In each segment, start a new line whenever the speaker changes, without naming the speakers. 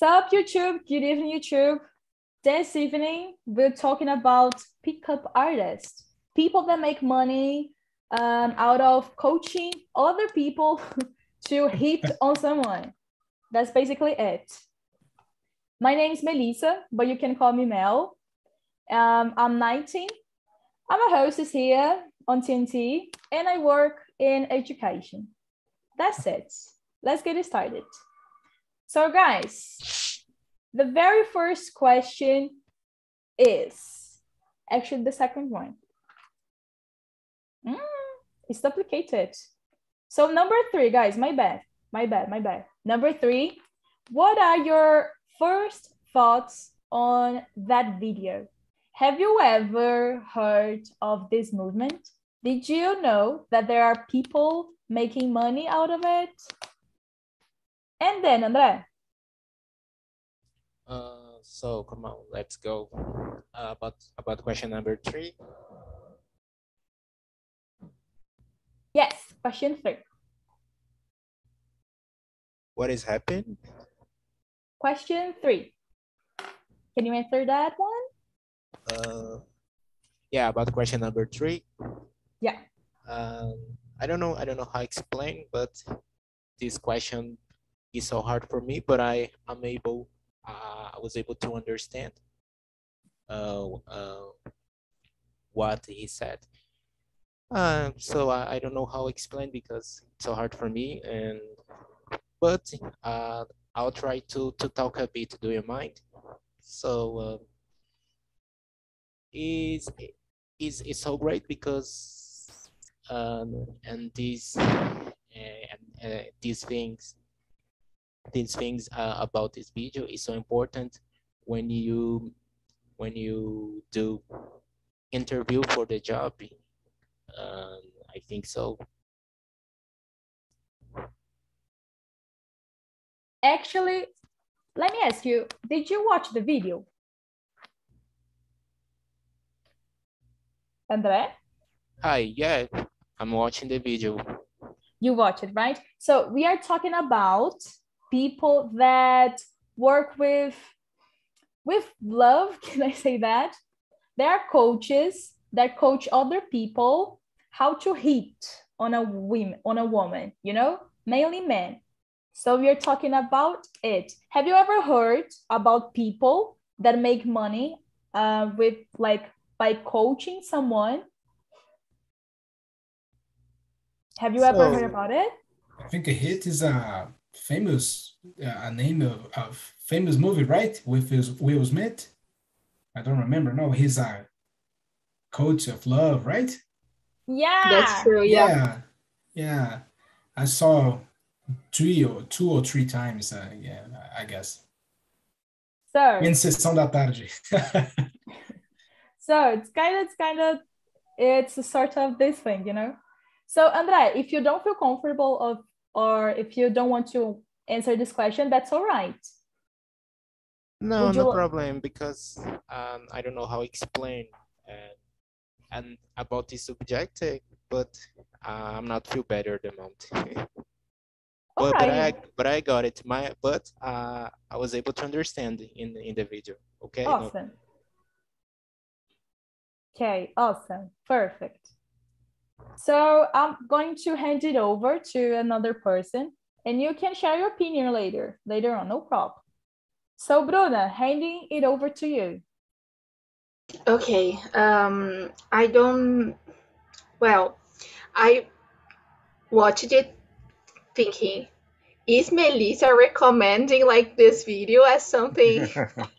Sup YouTube, good evening YouTube. This evening we're talking about pickup artists, people that make money um, out of coaching other people to hit on someone. That's basically it. My name is Melissa, but you can call me Mel. Um, I'm 19. I'm a hostess here on TNT and I work in education. That's it. Let's get it started. So guys, the very first question is actually the second one. Mm, it's duplicated. So number three, guys, my bad, my bad, my bad. Number three, what are your first thoughts on that video? Have you ever heard of this movement? Did you know that there are people making money out of it? And then, Andre.
Uh, so come on, let's go. Uh, about about question number three.
Yes, question three.
What is happening?
Question three. Can you answer that one?
Uh, yeah, about question number three.
Yeah.
Um, I don't know. I don't know how to explain, but this question is so hard for me. But I am able. Uh, I was able to understand uh, uh, what he said. Uh, so I, I don't know how to explain because it's so hard for me. And but uh, I'll try to to talk a bit. Do you mind? So uh, is is is so great because um, and these and these things these things uh, about this video is so important when you when you do interview for the job um, I think so
Actually, let me ask you, did you watch the video? Andre?
hi yeah I'm watching the video
You watch it, right? So we are talking about people that work with with love, can I say that? They are coaches that coach other people how to hit on a woman, on a woman, you know, mainly men. So we are talking about it. Have you ever heard about people that make money uh, with like by coaching someone? Have you ever heard about it?
I think a hit is a famous uh, a name of, of famous movie, right? With his Will Smith. I don't remember. No, he's a coach of love, right?
Yeah.
That's true. Yeah.
yeah, yeah. I saw three or two or three times. Uh, yeah, I guess.
So
In sessão da tarde.
So it's kind of, it's kind of, it's a sort of this thing, you know. So Andre, if you don't feel comfortable of, or if you don't want to answer this question, that's all right.
No,
Would
no problem because um, I don't know how to explain uh, and about this subject, uh, but uh, I'm not feel better at the moment. But, but I but I got it. My but uh, I was able to understand in in the video. Okay. No-
Awesome. Okay, awesome. Perfect. So I'm going to hand it over to another person and you can share your opinion later, later on, no problem. So Bruna, handing it over to you.
Okay. Um, I don't. Well, I watched it thinking, is Melissa recommending like this video as something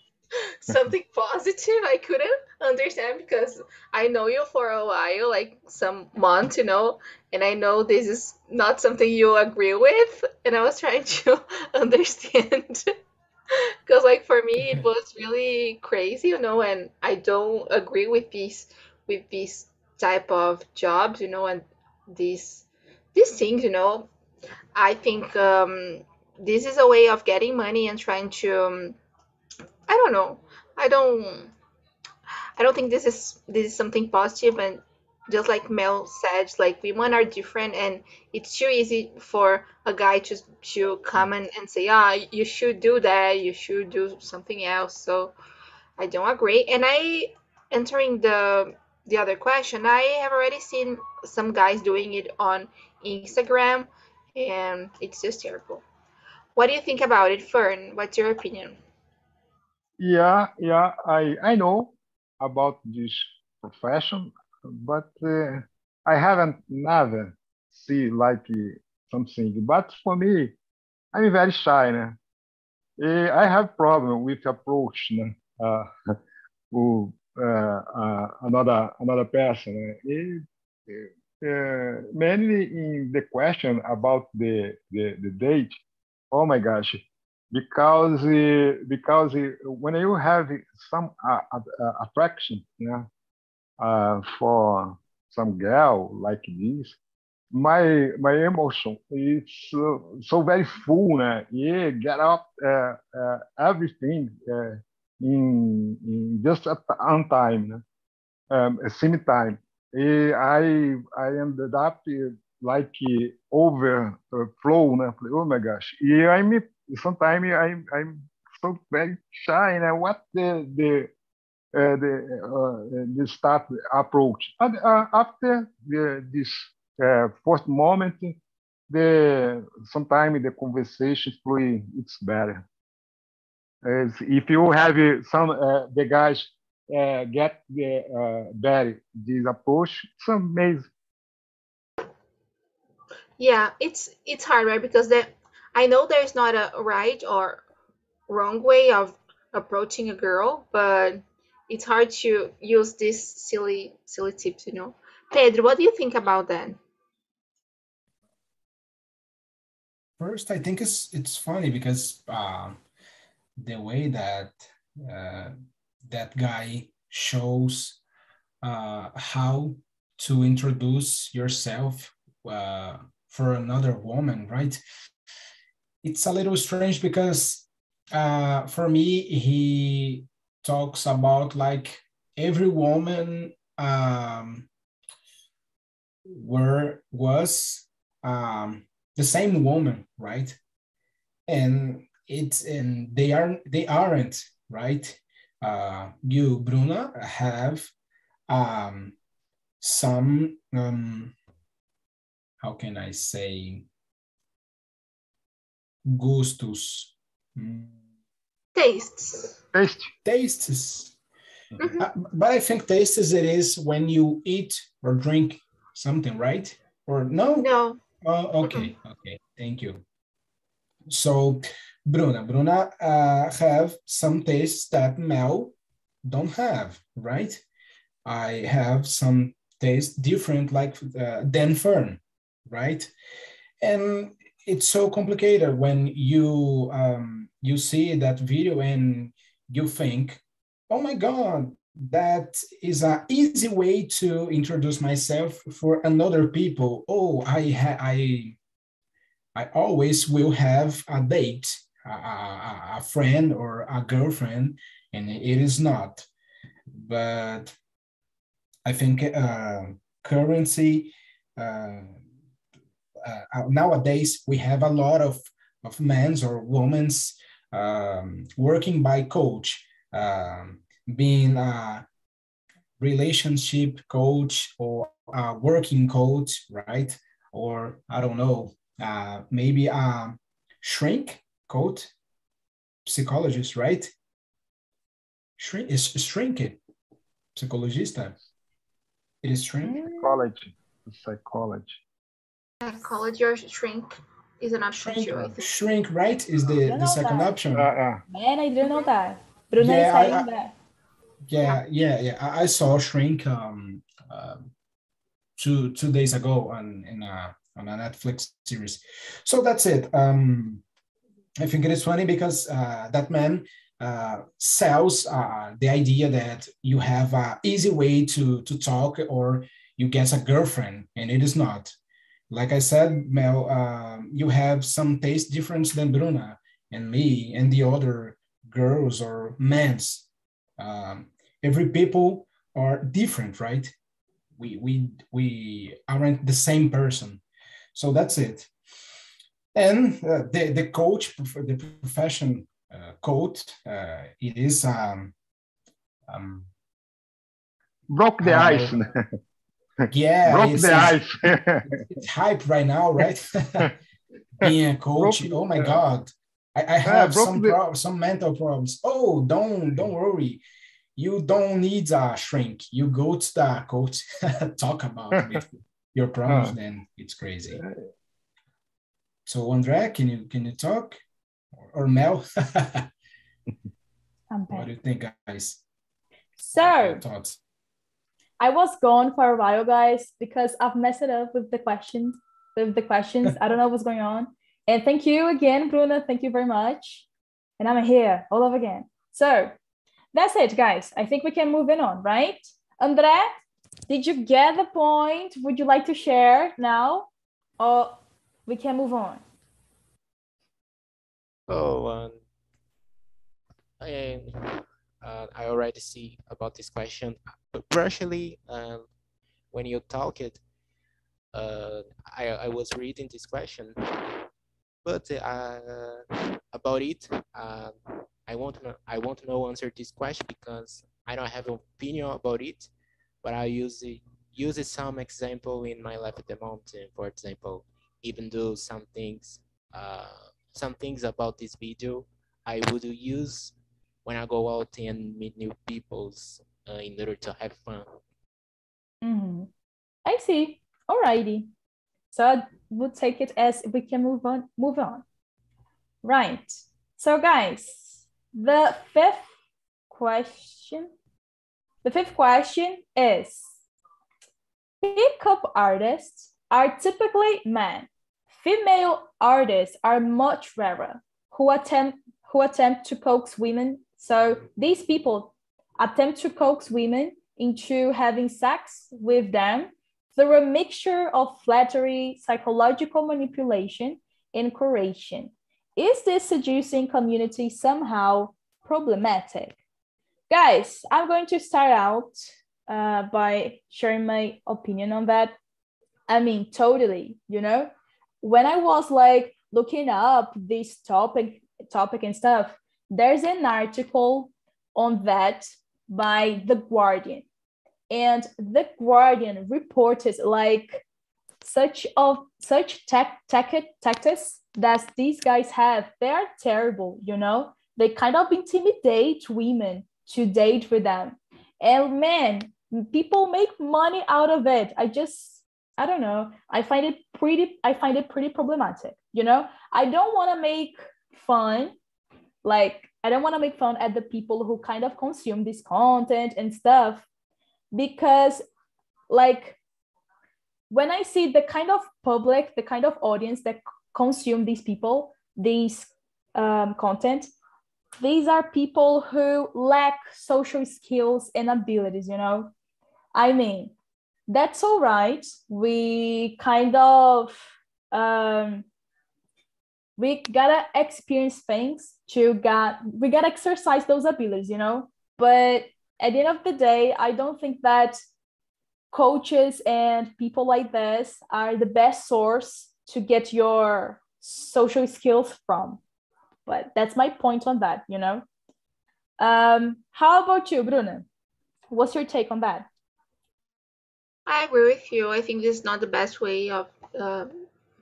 something positive? I couldn't understand because I know you for a while, like some months, you know, and I know this is not something you agree with, and I was trying to understand. Because like for me it was really crazy, you know, and I don't agree with these with these type of jobs, you know, and these these things, you know. I think um, this is a way of getting money and trying to. Um, I don't know. I don't. I don't think this is this is something positive, and just like Mel said, like women are different, and it's too easy for a guy to to come and, and say, ah, you should do that, you should do something else. So I don't agree. And I entering the the other question, I have already seen some guys doing it on Instagram, and it's just terrible. What do you think about it, Fern? What's your opinion?
Yeah, yeah, I I know about this profession, but uh, I haven't never see like something. But for me, I'm very shy. Né? I have problem with approach né? uh, uh, another another person. Né? mainly in the question about the, the, the date, oh my gosh, because uh, because uh, when you have some uh, uh, attraction yeah, uh, for some girl like this, my my emotion is so, very full, né? yeah, get up everything in, in just at on time, um, same time. I I ended up like overflow, né? Oh my gosh. E I'm sometimes I'm I'm so very shy, né? What the the uh, the uh, the start approach. And, uh, after the, this uh, first moment, the sometimes the conversation flow it's better. As if you have some uh, the guys uh, get the uh, that this approach, it's amazing.
Yeah, it's it's hard, right? Because that I know there's not a right or wrong way of approaching a girl, but it's hard to use these silly silly tips, you know. Pedro, what do you think about that?
First, I think it's it's funny because uh, the way that uh, that guy shows uh, how to introduce yourself uh, for another woman, right? It's a little strange because uh, for me, he talks about like every woman um, were was um, the same woman, right? And it's and they are they aren't right uh, you, Bruna, have um, some, um, how can I say, gustos.
Tastes.
Taste.
Tastes.
Mhm.
Uh, but I think tastes it is when you eat or drink something, right? Or no?
No.
Oh, okay, okay, thank you. So Bruna. Bruna uh, have some tastes that Mel don't have, right? I have some taste different like uh, than Fern, right? And it's so complicated when you um, you see that video and you think, oh my God, that is an easy way to introduce myself for another people. Oh, I I I always will have a date a, a, friend or a girlfriend, and it is not. But I think uh, currency uh, uh, nowadays we have a lot of of men's or women's um, working by coach, um, being a relationship coach or a working coach, right? Or I don't know, uh, maybe a shrink coach, psychologist, right? Shrink is shrinking. Psychologista. It is shrink.
Psychology. Psychology.
Psychology or shrink is an option
Shrink,
too,
shrink, right? Is the, the second
that.
option.
Uh, uh,
Man, I didn't know that. Bruna
Yeah,
is
I-
saying
I-
that.
Yeah, yeah, yeah. I, I saw Shrink um, um, two two days ago on in a on a Netflix series. So that's it. Um, I think it is funny because uh, that man uh, sells uh, the idea that you have a easy way to to talk or you get a girlfriend, and it is not. Like I said, Mel, um, you have some taste difference than Bruna and me and the other girls or men's. Um, every people are different, right? we we we aren't the same person. So that's it. And uh, the the coach, the profession uh, coach, uh, it is um, um
broke the
uh,
ice.
yeah,
broke
it's,
the ice.
it's hype right now, right? Being a coach,
Broke-
oh my
yeah.
god, I, I have
broke
some
the-
prob- some mental problems. Oh, don't don't worry, you don't need a shrink. You go to the coach, talk about with your problems,
Uh.
then it's crazy. So Andre, can you can you talk, or, or Mel? What do you think, guys?
So
Your thoughts?
I was gone for a while, guys, because I've messed it up with the questions. With the questions, I don't know what's going on. And thank you again, Bruna. Thank you very much. And I'm here all over again. So that's it, guys. I think we can move in on, right? Andre, did you get the point? Would you like to share now, or we can move on?
Oh, um, I, uh, I already see about this question. Partially, um, when you talk it, uh, I, I was reading this question, but uh, about it, uh, I won't know, I won't know answer this question because I don't have an opinion about it, but I use use some example in my life at the moment. For example, even though some things, uh, some things about this video I would use when I go out and meet new peoples uh, in order to have fun.
Mhm. I see. Alrighty. So I would take it as we can move on. Move on. Right. So guys, the fifth question. The fifth question is: Pickup artists are typically men. Female artists are much rarer who attempt who attempt to coax women. So these people attempt to coax women into having sex with them through a mixture of flattery, psychological manipulation, and coercion. Is this seducing community somehow problematic? Guys, I'm going to start out uh, by sharing my opinion on that. I mean, totally, you know, when I was like looking up this topic, topic and stuff, there's an article on that by The Guardian. And The Guardian reported like such of such tech, tech tactics that these guys have. They are terrible, you know. They kind of intimidate women to date with them. And man, people make money out of it. I just I don't know. I find it pretty I find it pretty problematic, you know? I don't want to make fun like I don't want to make fun at the people who kind of consume this content and stuff because like when I see the kind of public, the kind of audience that consume these people, these um, content, these are people who lack social skills and abilities, you know? I mean, that's all right. We kind of um, we gotta experience things to get we gotta exercise those abilities, you know. But at the end of the day, I don't think that coaches and people like this are the best source to get your social skills from. But that's my point on that, you know. Um, how about you, Bruna? What's your take on that?
I agree with you. I think this is not the best way of uh,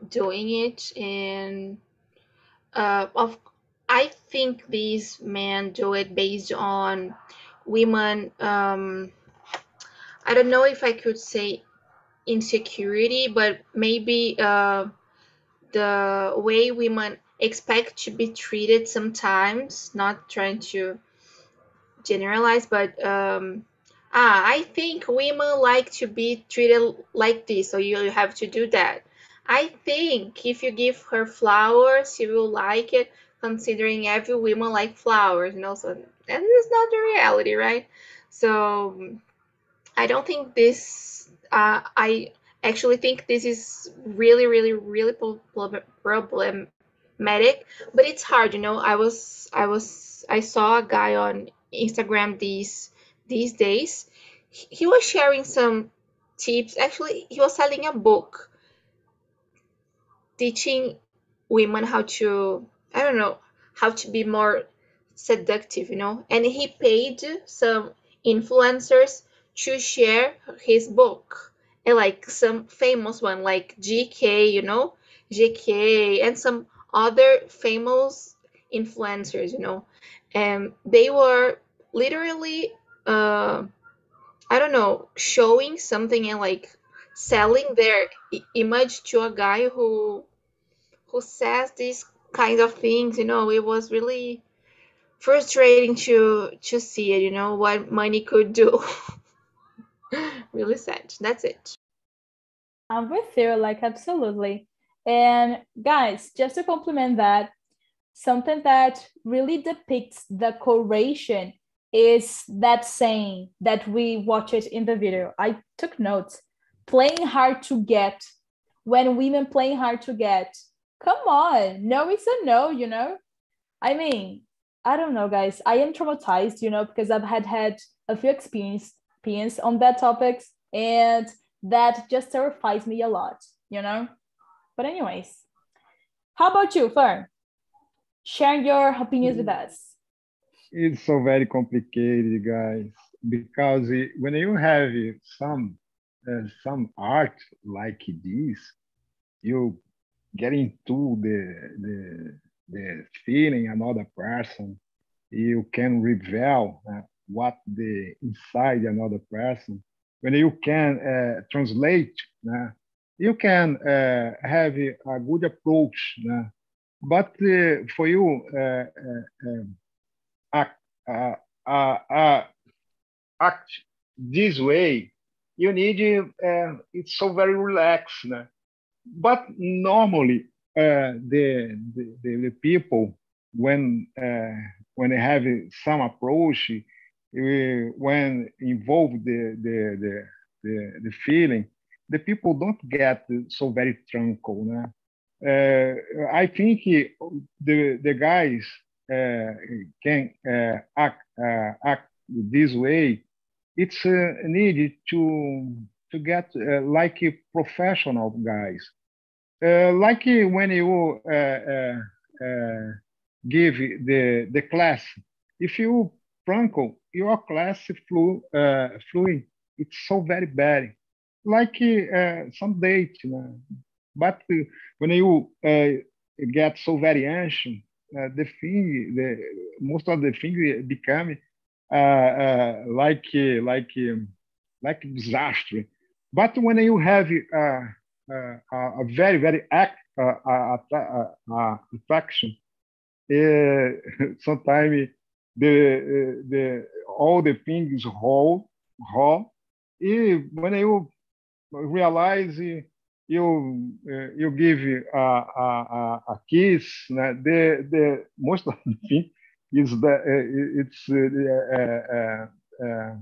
doing it, and uh, of I think these men do it based on women. Um, I don't know if I could say insecurity, but maybe uh, the way women expect to be treated sometimes. Not trying to generalize, but um, ah, I think women like to be treated like this, so you have to do that. I think if you give her flowers, she will like it, considering every woman like flowers, you know. So is not the reality, right? So I don't think this. Uh, I actually think this is really, really, really problematic. But it's hard, you know. I was, I was, I saw a guy on Instagram these these days. He was sharing some tips. Actually, he was selling a book teaching women how to, I don't know, how to be more seductive, you know. And he paid some influencers to share his book. And like some famous one, like GK, you know, GK, and some other famous influencers, you know. And they were literally, uh, I don't know, showing something and like selling their image to a guy who who says these kinds of things you know it was really frustrating to to see it you know what money could do. Really sad. That's it.
I'm with you like absolutely. And guys just to complement that something that really depicts the correlation is that saying that we watch it in the video. I took notes. Playing hard to get. When women playing hard to get come on. No it's a no you know? I mean i don't know guys. I am traumatized you know because i've had had a few experience, experience on that topics and that just terrifies me a lot you know? But anyways how about you fern? Share your opinions with us.
It's so very complicated guys because when you have some uh, some art like this you get to the, the, the feeling another person, you can reveal uh, what the inside another person. When you can uh, translate, uh, you can uh, have a good approach. but uh, for you, uh, act, act this way, you need it's so very relaxed but normally uh, the, the, the people when uh, when they have some approach uh, when involved the, the the, the the feeling the people don't get so very tranquil né? Uh, I think the the guys uh, can uh, act act this way it's needed to to get like professional guys uh, like when you uh, uh, give the the class, if you Franco, your class flew fluent, it's so very bad. Like some date, you know? but when you get so very uh, the thing, the most of the things become uh, uh, like like um, like disaster. But when you have uh, a very, very act, uh, uh, attraction. sometimes the, the, all the things raw, raw. E when you realize you you give a, a, a kiss, né? the the most of the thing is that it's uh, uh,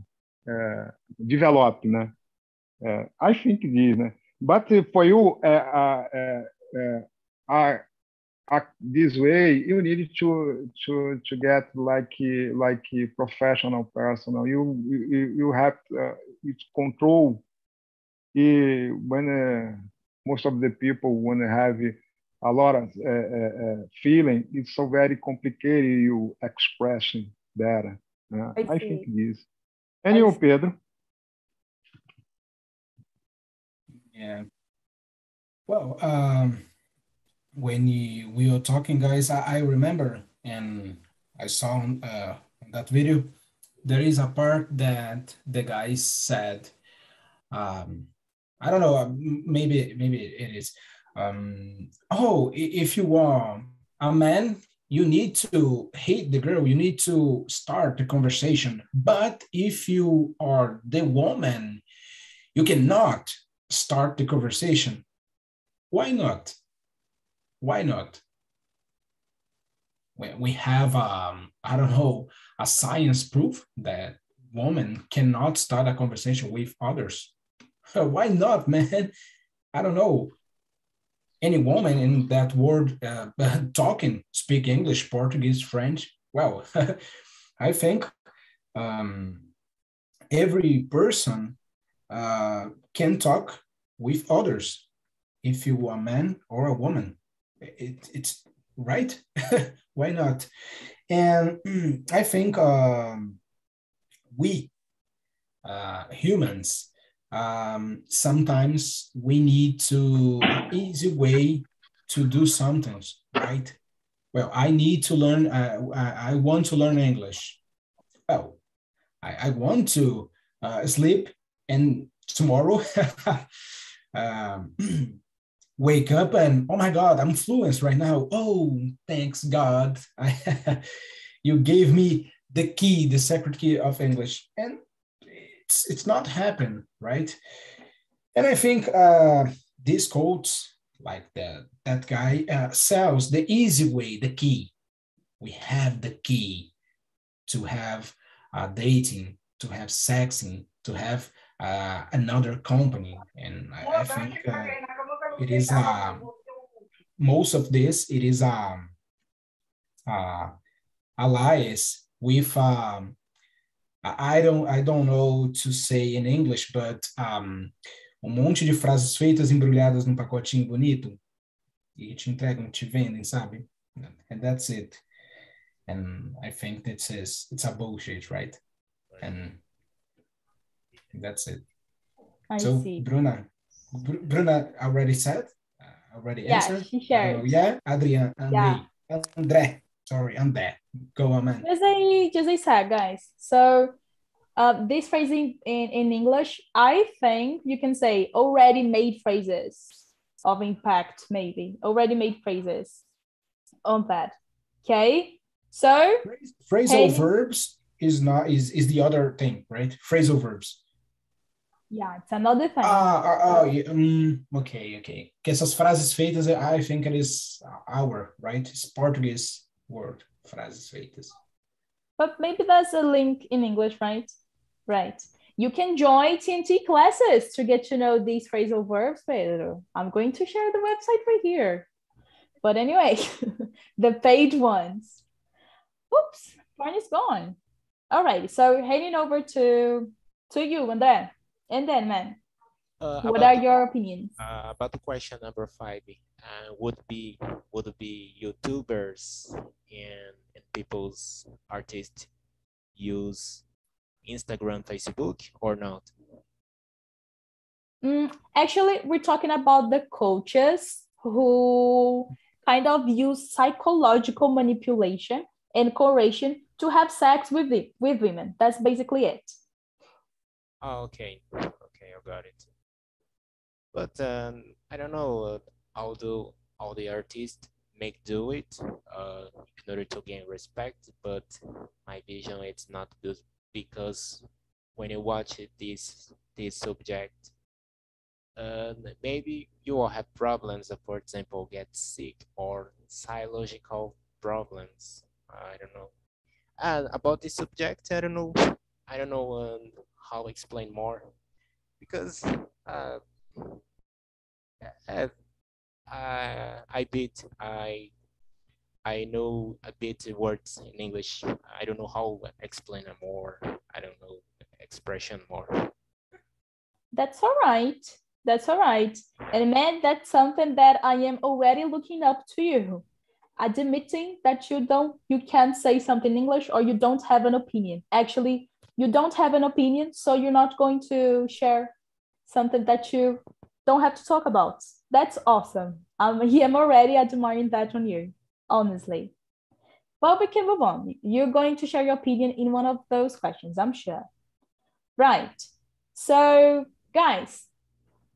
uh, developed, né? I think this, né? But for you, uh, uh, uh, uh, this way, you need to to to get like like professional personal You you, you have to, control. when most of the people when they have a lot of uh, uh, feeling, it's so very complicated. You expressing that. Uh, I, I, think this. And I you, see. Pedro?
Yeah. Well, um, when you, we were talking, guys, I, I remember and I saw uh, that video, there is a part that the guy said, um, I don't know, uh, maybe maybe it is. Um, oh, if you are a man, you need to hate the girl. You need to start the conversation. But if you are the woman, you cannot start the conversation. Why not? Why not? We have, um, I don't know, a science proof that women cannot start a conversation with others. Why not, man? I don't know. Any woman in that world uh, talking, speak English, Portuguese, French. Well, I think um, every person uh, can talk with others if you are a man or a woman. It, it's right. Why not? And I think um, we uh, humans um, sometimes we need to easy way to do something, right? Well, I need to learn. Uh, I, I want to learn English. Well, I, I want to uh, sleep and tomorrow um, wake up and oh my god i'm fluent right now. Oh thanks god. You gave me the key the secret key of english. And it's it's not happen right? And i think uh these quotes like that that guy uh, sells the easy way the key. We have the key to have uh, dating to have sexing to have uh, another company and i, I think uh, it is uh, most of this it is um, uh, allies with um, I don't I don't know to say in English, but um, um monte de frases feitas embrulhadas num pacotinho bonito e te entregam, te vendem, sabe? And that's it. And I think this is it's a bullshit, right? And that's it.
I
so
see.
Bruna, Br- Bruna already said, uh, already
Yeah,
answered.
she shared.
know. Yeah, Adrian, Andre, Andre, sorry, Andre. Go on, man.
Just I just I said, guys. So uh, this phrasing in, in English, I think you can say already made phrases of impact, maybe already made phrases on that. Okay. So
Phrasal
Hey.
verbs is not is is the other thing, right? Phrasal verbs.
Yeah, it's another thing.
Ah, ah, ah, yeah, um, okay, okay. Que essas frases feitas, I think it is our, right? It's Portuguese word, frases feitas.
But maybe there's a link in English, right? Right. You can join TNT classes to get to know these phrasal verbs, Pedro. I'm going to share the website right here. But anyway, the paid ones. Oops, mine is gone. All right, so heading over to to you and then and then man,
Uh,
what are
the-
your opinions?
uh, about the question number five, uh, would be would be YouTubers and, and people's artists use Instagram, Facebook or not?
Mm, actually, we're talking about the coaches who kind of use psychological manipulation and coercion to have sex with the, with women. That's basically it.
Oh, okay, okay, I got it. But um, I don't know how do all the artists make do it uh, in order to gain respect. But my vision it's not good because when you watch this this subject, uh, maybe you will have problems. For example, get sick or psychological problems. I don't know. And about this subject, I don't know. I don't know um, how to explain more because uh, uh, I bit I I know a bit words in English. I don't know how explain it more. I don't know expression more.
That's all right. That's all right. And man, that's something that I am already looking up to you. Admitting that you don't you can't say something in English or you don't have an opinion. Actually, you don't have an opinion, so you're not going to share something that you don't have to talk about. That's awesome. Um, I am already admiring that on you, honestly. But we can move on. You're going to share your opinion in one of those questions, I'm sure. Right. So, guys,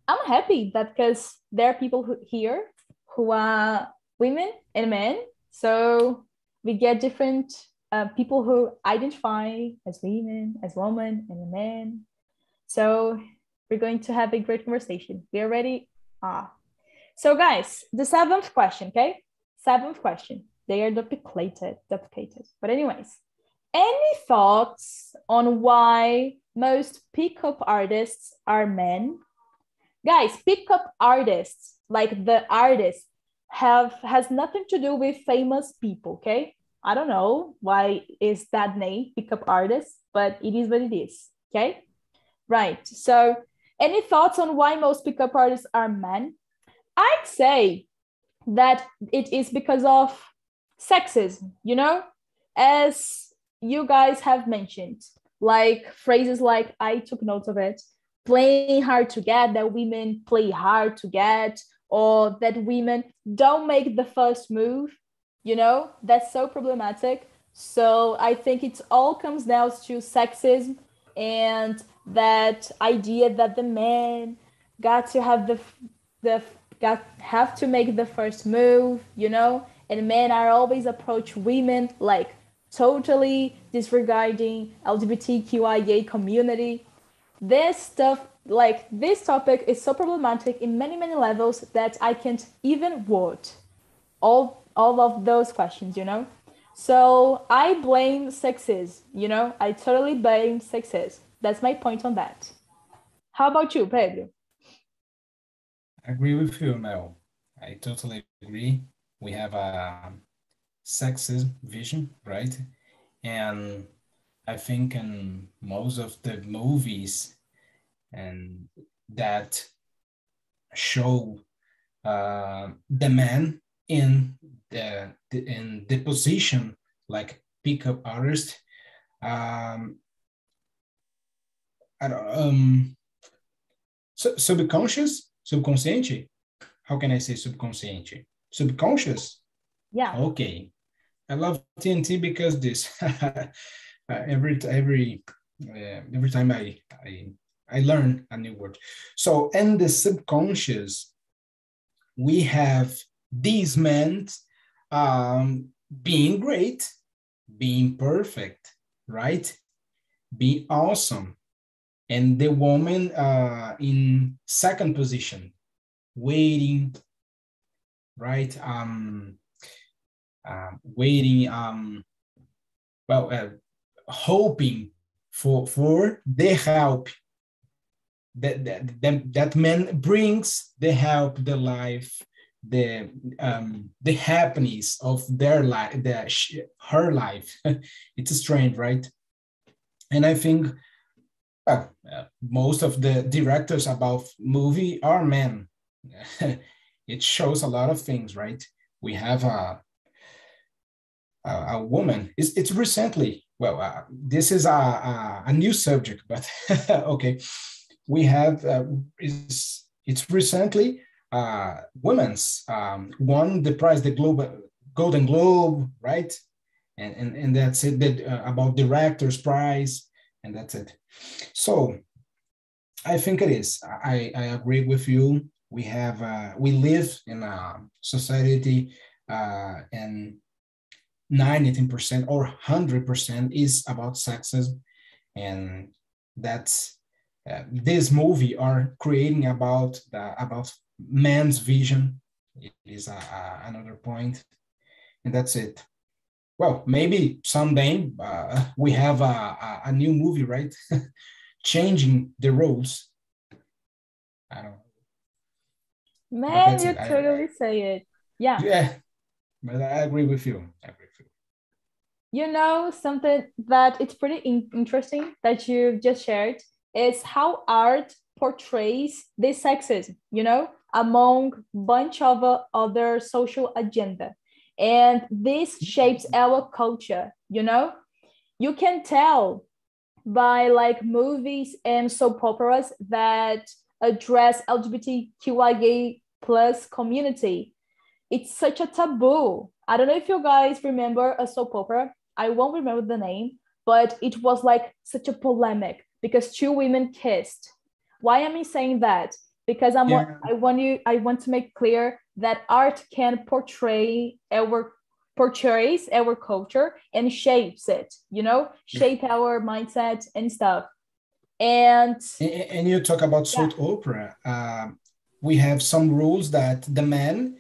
I'm happy that because there are people who, here who are women and men. So we get different uh, people who identify as women, as women, and men. So we're going to have a great conversation. We are ready. Ah. So, guys, the seventh question, okay? Seventh question. They are duplicated, duplicated. But, anyways, any thoughts on why most pickup artists are men? Guys, pickup artists, like the artists, have has nothing to do with famous people, okay? I don't know why is that name pickup artist, but it is what it is, okay? Right. So Any thoughts on why most pickup artists are men? I'd say that it is because of sexism, you know, as you guys have mentioned, like phrases like I took notes of it, playing hard to get, that women play hard to get, or that women don't make the first move, you know, that's so problematic. So I think it all comes down to sexism and that idea that the man got to have the the got have to make the first move, you know, and men are always approach women like totally disregarding LGBTQIA community. This stuff, like this topic, is so problematic in many many levels that I can't even word all all of those questions, you know. So I blame sexism, you know. I totally blame sexism. That's my point on that. How about you, Pedro?
I agree with you, Mel. I totally agree. We have a sexist vision, right? And I think in most of the movies and that show uh, the man in the, the in the position like pickup artist um, I don't, um, subconscious subconsciente. How can i say subconsciente? Subconscious?
Yeah.
Okay. I love tnt because this uh, every every uh, every time i i i learn a new word. So in the subconscious we have these men um, being great being perfect right be awesome and the woman uh, in second position, waiting, right? Um, uh, waiting, um, well, uh, hoping for for the help that that, that that man brings the help, the life, the um the happiness of their life, the her life. it's strange, right? And I think uh, most of the directors about movie are men. it shows a lot of things, right? We have a a, a woman. It's, it's recently. Well, uh, this is a, a, a new subject, but okay. We have uh, is it's recently uh, women's um, won the prize, the Globe Golden Globe, right? And and, and that's it. That uh, about director's prize and that's it. So I think it is. I, I agree with you. We have uh, we live in a society uh, and 90% or 100% is about sexism and that's uh, this movie are creating about the, about man's vision it is a, a, another point and that's it well, maybe someday uh, we have a, a, new movie, right? Changing the roles. I don't know.
Man, you it. totally I, say it. Yeah.
Yeah, but I agree with you. I agree with
you. You know, something that it's pretty in- interesting that you've just shared is how art portrays this sexism, you know, among bunch of uh, other social agenda. And this shapes our culture you know? You can tell by like movies and soap operas that address lgbtqia plus community. It's such a taboo. I don't know if you guys remember a soap opera. I won't remember the name but it was like such a polemic because two women kissed. Why am i saying that because i'm yeah. i want you i want to make clear that art can portray our portrays our culture and shapes it you know? Shape our mindset and stuff. And
and, you talk about soap yeah. opera. Uh, we have some rules that the man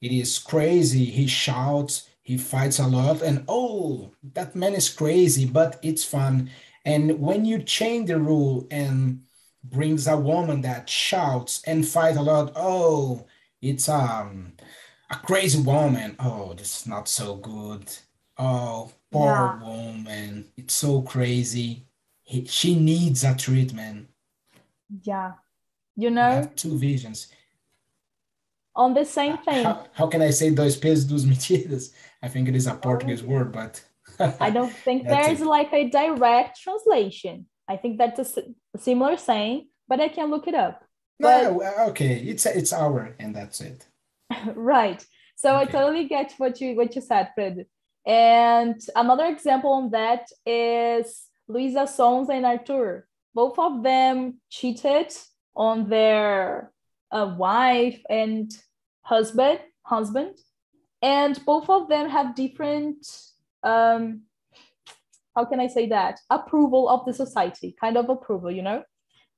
it is crazy. He shouts he fights a lot and oh that man is crazy but it's fun. And when you change the rule and brings a woman that shouts and fight a lot oh it's um a crazy woman. Oh, this is not so good. Oh, poor yeah. woman. It's so crazy. He, she needs a treatment.
Yeah. you know,
two visions.
on the same thing.
How, how can I say dois pesos, duas medidas? I think it is a Portuguese word, but
I don't think there's
it.
like a direct translation. I think that's a similar saying, but I can look it up.
no, okay, it's it's our and that's it.
right. So I totally get what you what you said, Fred. And another example on that is Luisa Sonza and Arthur. Both of them cheated on their uh, wife and husband, husband, and both of them have different um, how can I say that? Approval of the society, kind of approval, you know?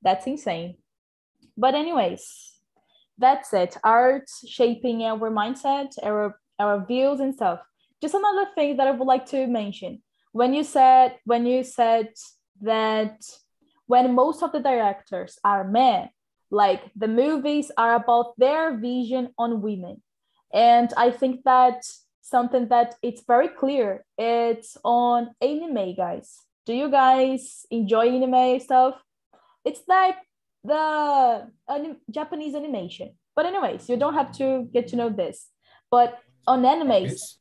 That's insane. But anyways, that's it. Art shaping our mindset, our our views and stuff. Just another thing that I would like to mention. When you said when you said that when most of the directors are men, like the movies are about their vision on women. And I think that something that it's very clear. It's on anime guys. Do you guys enjoy anime stuff? It's like the anim- japanese animation. But anyways you don't have to get to know this. But on animes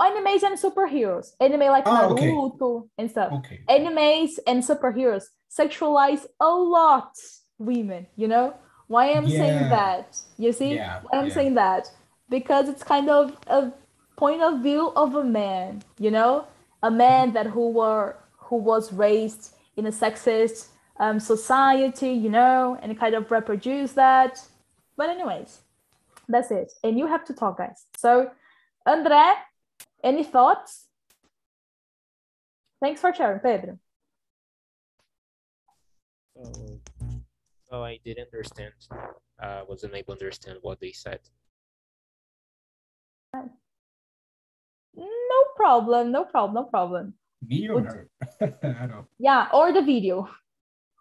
animes and superheroes. Anime like
Ah, okay.
naruto and stuff.
Okay.
animes and superheroes sexualize a lot women you know? Why i'm saying that? You see?
Yeah,
why i'm
yeah.
saying that? Because it's kind of a point of view of a man you know? A man that who were who was raised in a sexist um, society you know and kind of reproduce that. But anyways that's it. And you have to talk guys. So andre any thoughts? Thanks for sharing pedro.
So, so I didn't understand. I wasn't able to understand what they said.
No problem, no problem, no problem.
Me or her? I don't.
Yeah, or the video,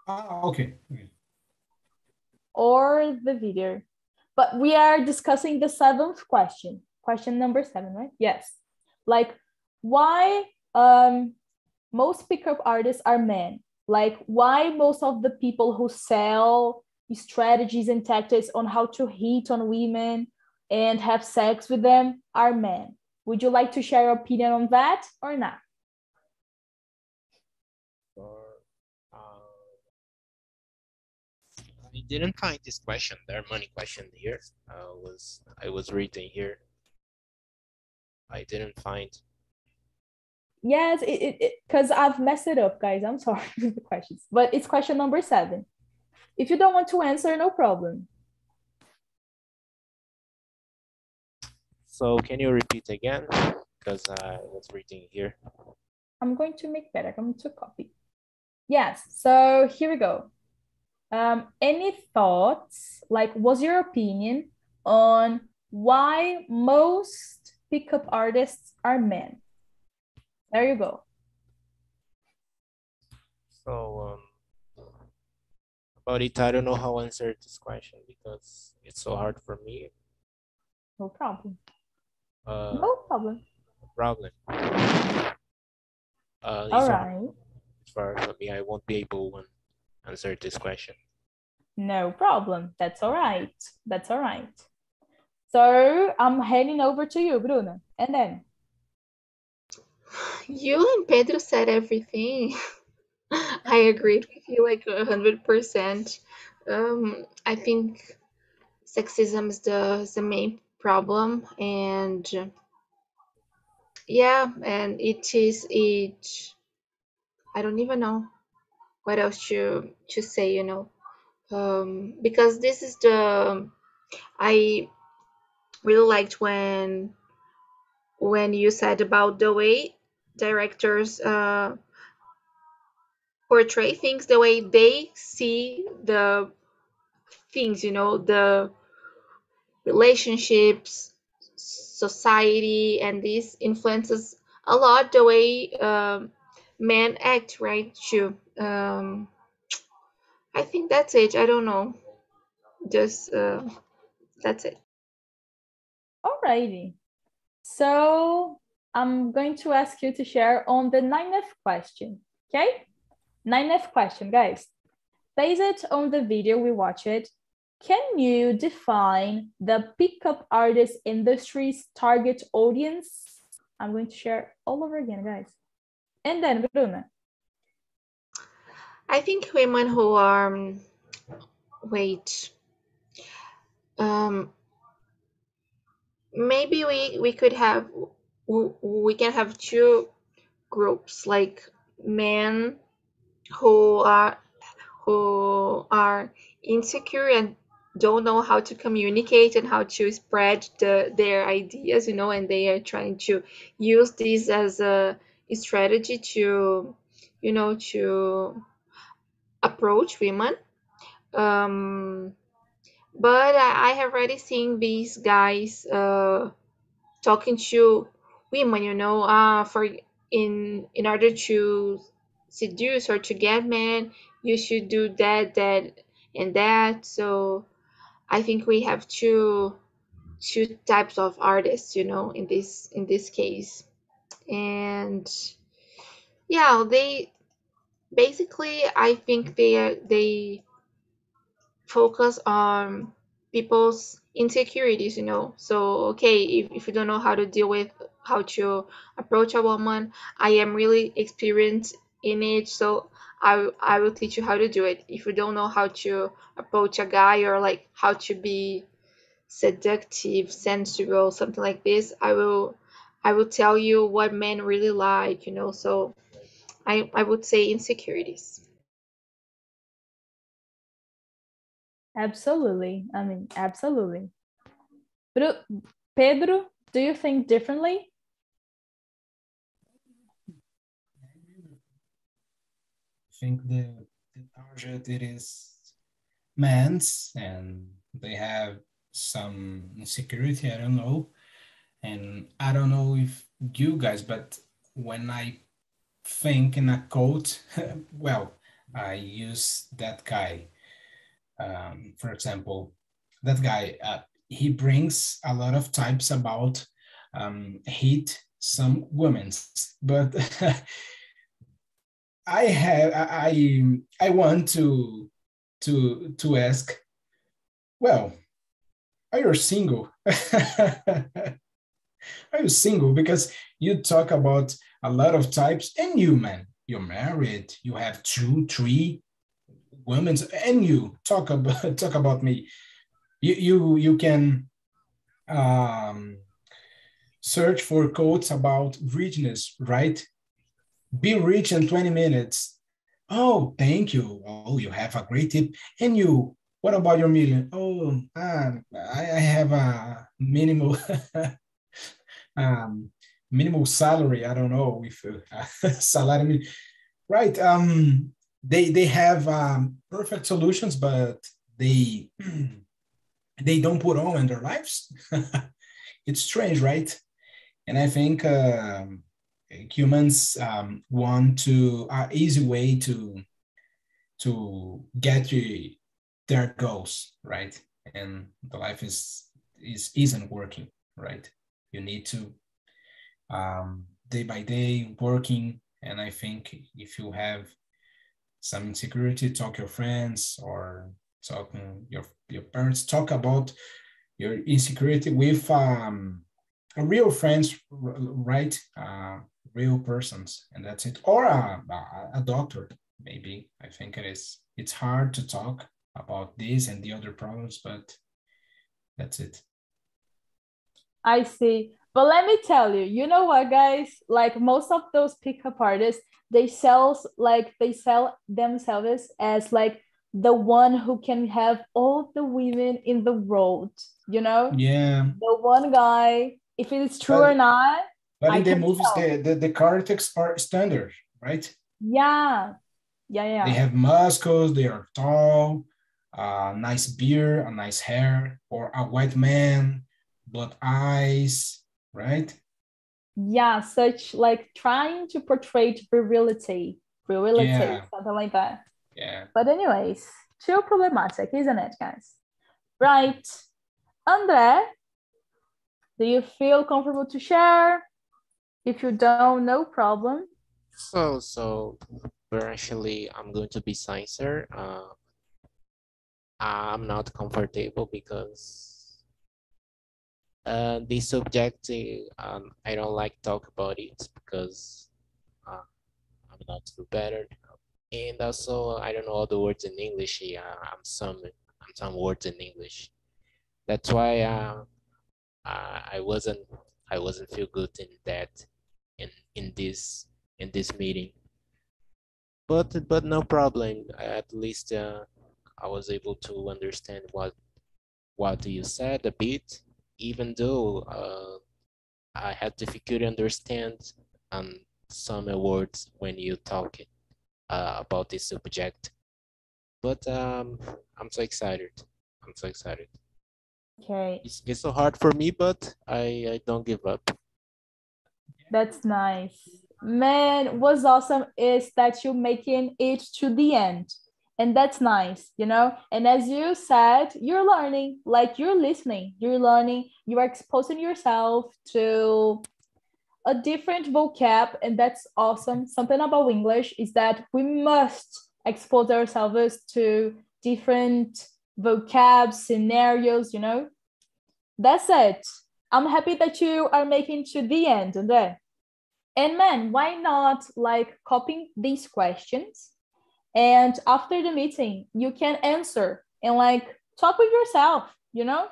Ah, okay. okay.
or the video. But we are discussing the seventh question, question number seven, right? Yes. Like, why um, most pickup artists are men? Like, why most of the people who sell strategies and tactics on how to hit on women and have sex with them are men? Would you like to share your opinion on that or not?
Or, um, I didn't find this question, their money question here. I was I was reading here. I didn't find.
Yes, it it because I've messed it up, guys. I'm sorry with the questions, but it's question number seven. If you don't want to answer, no problem.
So can you repeat again? Because I was reading here.
I'm going to make better. I'm going to copy. Yes. So here we go. Um, any thoughts? Like, what's your opinion on why most pickup artists are men? There you go.
So um, about it, I don't know how to answer this question because it's so hard for me.
No problem.
Uh,
No problem.
problem. Uh,
All
it's so
right.
hard for me. I won't be able to answer this question.
No problem. That's all right. That's all right. So I'm heading over to you, Bruno. And then,
You and Pedro said everything. I agreed with you like a hundred percent. Um, I think sexism is the is the main problem, and yeah, and it is it. I don't even know what else to to say. You know, um, because this is the I really liked when when you said about the way directors uh, portray things the way they see the things you know the relationships society and this influences a lot the way um, men act right too um, i think that's it i don't know just uh, that's it
alrighty. So I'm going to ask you to share on the ninth question. Okay? Ninth question, guys. based on the video we watched, can you define the pickup artist industry's target audience? I'm going to share all over again, guys. And then, Bruna.
I think women who are, um, wait, um, maybe we we could have we can have two groups like men who are who are insecure and don't know how to communicate and how to spread the, their ideas you know and they are trying to use this as a strategy to you know to approach women. Um, but I, I have already seen these guys uh, talking to women you know uh, for in in order to seduce or to get men you should do that that and that. So i think we have two two types of artists you know in this in this case. And yeah they basically i think they they focus on people's insecurities you know. So okay if, if you don't know how to deal with how to approach a woman i am really experienced in it. So I, I will teach you how to do it if you don't know how to approach a guy or like how to be seductive sensual something like this i will i will tell you what men really like you know so i i would say insecurities
Absolutely. I mean, absolutely. But Pedro, do you think differently?
Think the, the target it is men's and they have some insecurity, I don't know. And I don't know if you guys, but when I think in a quote, well, I use that guy um, for example, that guy, uh, he brings a lot of types about um, hate some women, but I have I I want to to to ask, well, are you single? are you single? Because you talk about a lot of types, and you man, you're married, you have two, three, women, and you talk about talk about me you you you can um, search for quotes about richness right be rich in 20 minutes. Oh thank you. Oh you have a great tip. And you what about your million? Oh uh, I, I have a minimal um minimal salary. I don't know if uh, salary right um they they have um, perfect solutions, but they they don't put on in their lives. it's strange, right? And I think uh, humans um, want to an uh, easy way to to get to their goals, right? And the life is is isn't working, right? You need to um, day by day working, and I think if you have some insecurity, talk your friends or talking your your parents. Talk about your insecurity with um, a real friends, right? Uh, real persons, and that's it. Or a, a, a doctor, maybe. I think it is. It's hard to talk about this and the other problems, but that's it.
I see. But let me tell you, you know what, guys? Like most of those pickup artists, they sell like they sell themselves as like the one who can have all the women in the world you know
yeah
the one guy if it is true but, or not
but in I the movies the, the, the characters are standard right?
Yeah. Yeah yeah
they have muscles they are tall uh, nice beard a nice hair or a white man blood eyes right?
Yeah such like trying to portray virility virility yeah. something like that.
Yeah.
But anyways too problematic isn't it guys? Right. Andre do you feel comfortable to share if you don't no problem
so so actually i'm going to be sincere uh I'm not comfortable because uh, this subject um, I don't like talk about it because uh, I'm not better, and also I don't know all the words in English. Yeah, I'm some I'm some words in English. That's why uh, I wasn't I wasn't feel good in that in in this in this meeting. But but no problem. At least uh, I was able to understand what what you said a bit, even though uh, I had difficulty understand um, some words when you talk uh, about this subject. But um, I'm so excited. I'm so excited.
Okay,
It's, it's so hard for me, but I, I don't give up.
That's nice. Man, what's awesome is that you're making it to the end. And that's nice, you know? And as you said, you're learning, like you're listening, you're learning, you are exposing yourself to a different vocab, and that's awesome. Something about English is that we must expose ourselves to different vocab scenarios, you know? That's it. I'm happy that you are making to the end, André. And man, why not like copying these questions? And after the meeting, you can answer and like talk with yourself, you know?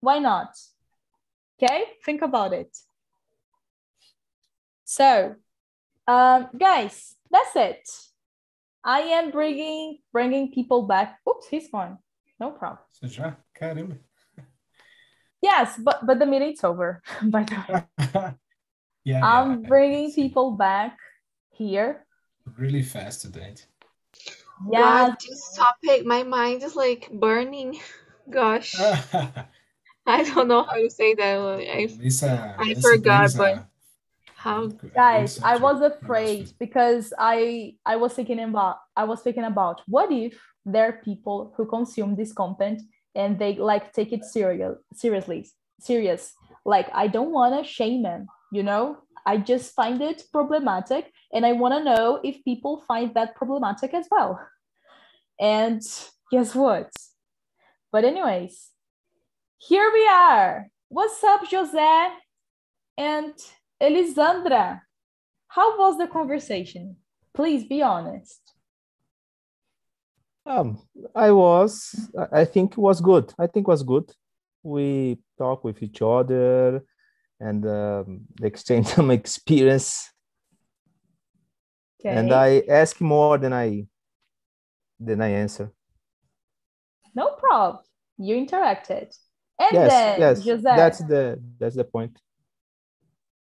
Why not? Okay, think about it. So, um, guys, that's it. I am bringing bringing people back. Oops, he's gone. No problem.
Já? Caramba.
Yes, but but the meeting's over. By the way,
yeah,
I'm
yeah,
bringing people back here.
really fast today.
Yeah,
Wow, this topic, my mind is like burning. Gosh, I don't know how to say that. I,
Lisa,
I
Lisa
forgot,
brings
but how?
good- good
guys i was afraid because i i was thinking about i was thinking about what if there are people who consume this content and they like take it serious seriously serious like i don't want to shame them you know i just find it problematic and i want to know if people find that problematic as well and guess what but anyways here we are what's up jose and Elisandra, how was the conversation? Please be honest.
Um, I was, I think it was good. I think it was good. We talk with each other and um, exchange some experience.
Okay.
And I ask more than I than I answer.
no problem. You interacted. And
yes,
then,
yes, that's the that's the point.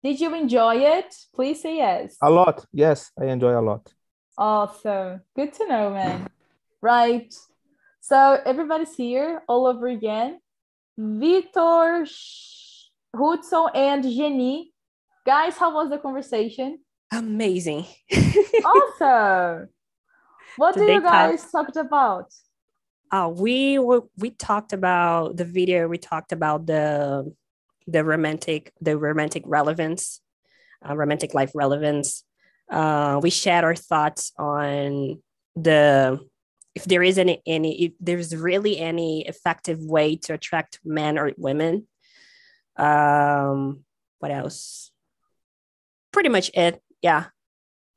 did you enjoy it? Please say yes.
A lot. Yes, I enjoy a lot.
Awesome. Good to know, man. Right. So everybody's here all over again. Vitor, Hudson, and Jenny. Guys, how was the conversation?
Amazing.
Awesome. What do
Did
you
talk-
guys talked about?
Uh, we were, we talked about the video. We talked about the the romantic the romantic relevance, uh, romantic life relevance. Uh, we shared our thoughts on the if there is any any if there's really any effective way to attract men or women. Um, what else? Pretty much it. Yeah.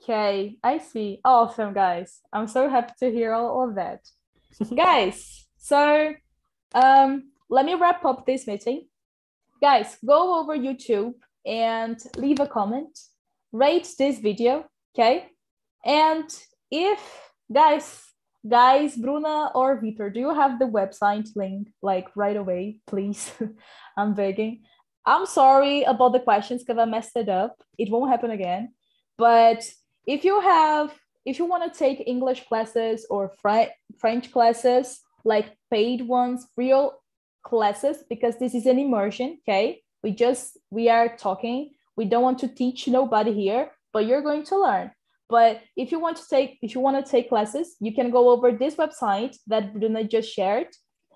Okay, I see. Awesome, guys. I'm so happy to hear all of that. guys, so um, let me wrap up this meeting. Guys, go over YouTube and leave a comment, rate this video, okay? And if, guys, guys, Bruna or Vitor, do you have the website link like right away, please? I'm begging. I'm sorry about the questions because I messed it up. It won't happen again. But if you have if you want to take english classes or Fre- french classes like paid ones real classes because this is an immersion okay we just we are talking we don't want to teach nobody here but you're going to learn but if you want to take if you want to take classes you can go over this website that bruna just shared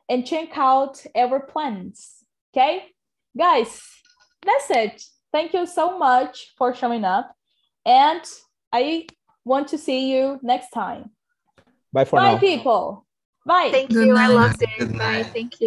and check out our plans okay guys that's it thank you so much for showing up and I want to see you next time.
Bye for
Bye,
now.
people. Bye.
Thank
Good
you. I
night.
loved it. Bye. Thank you.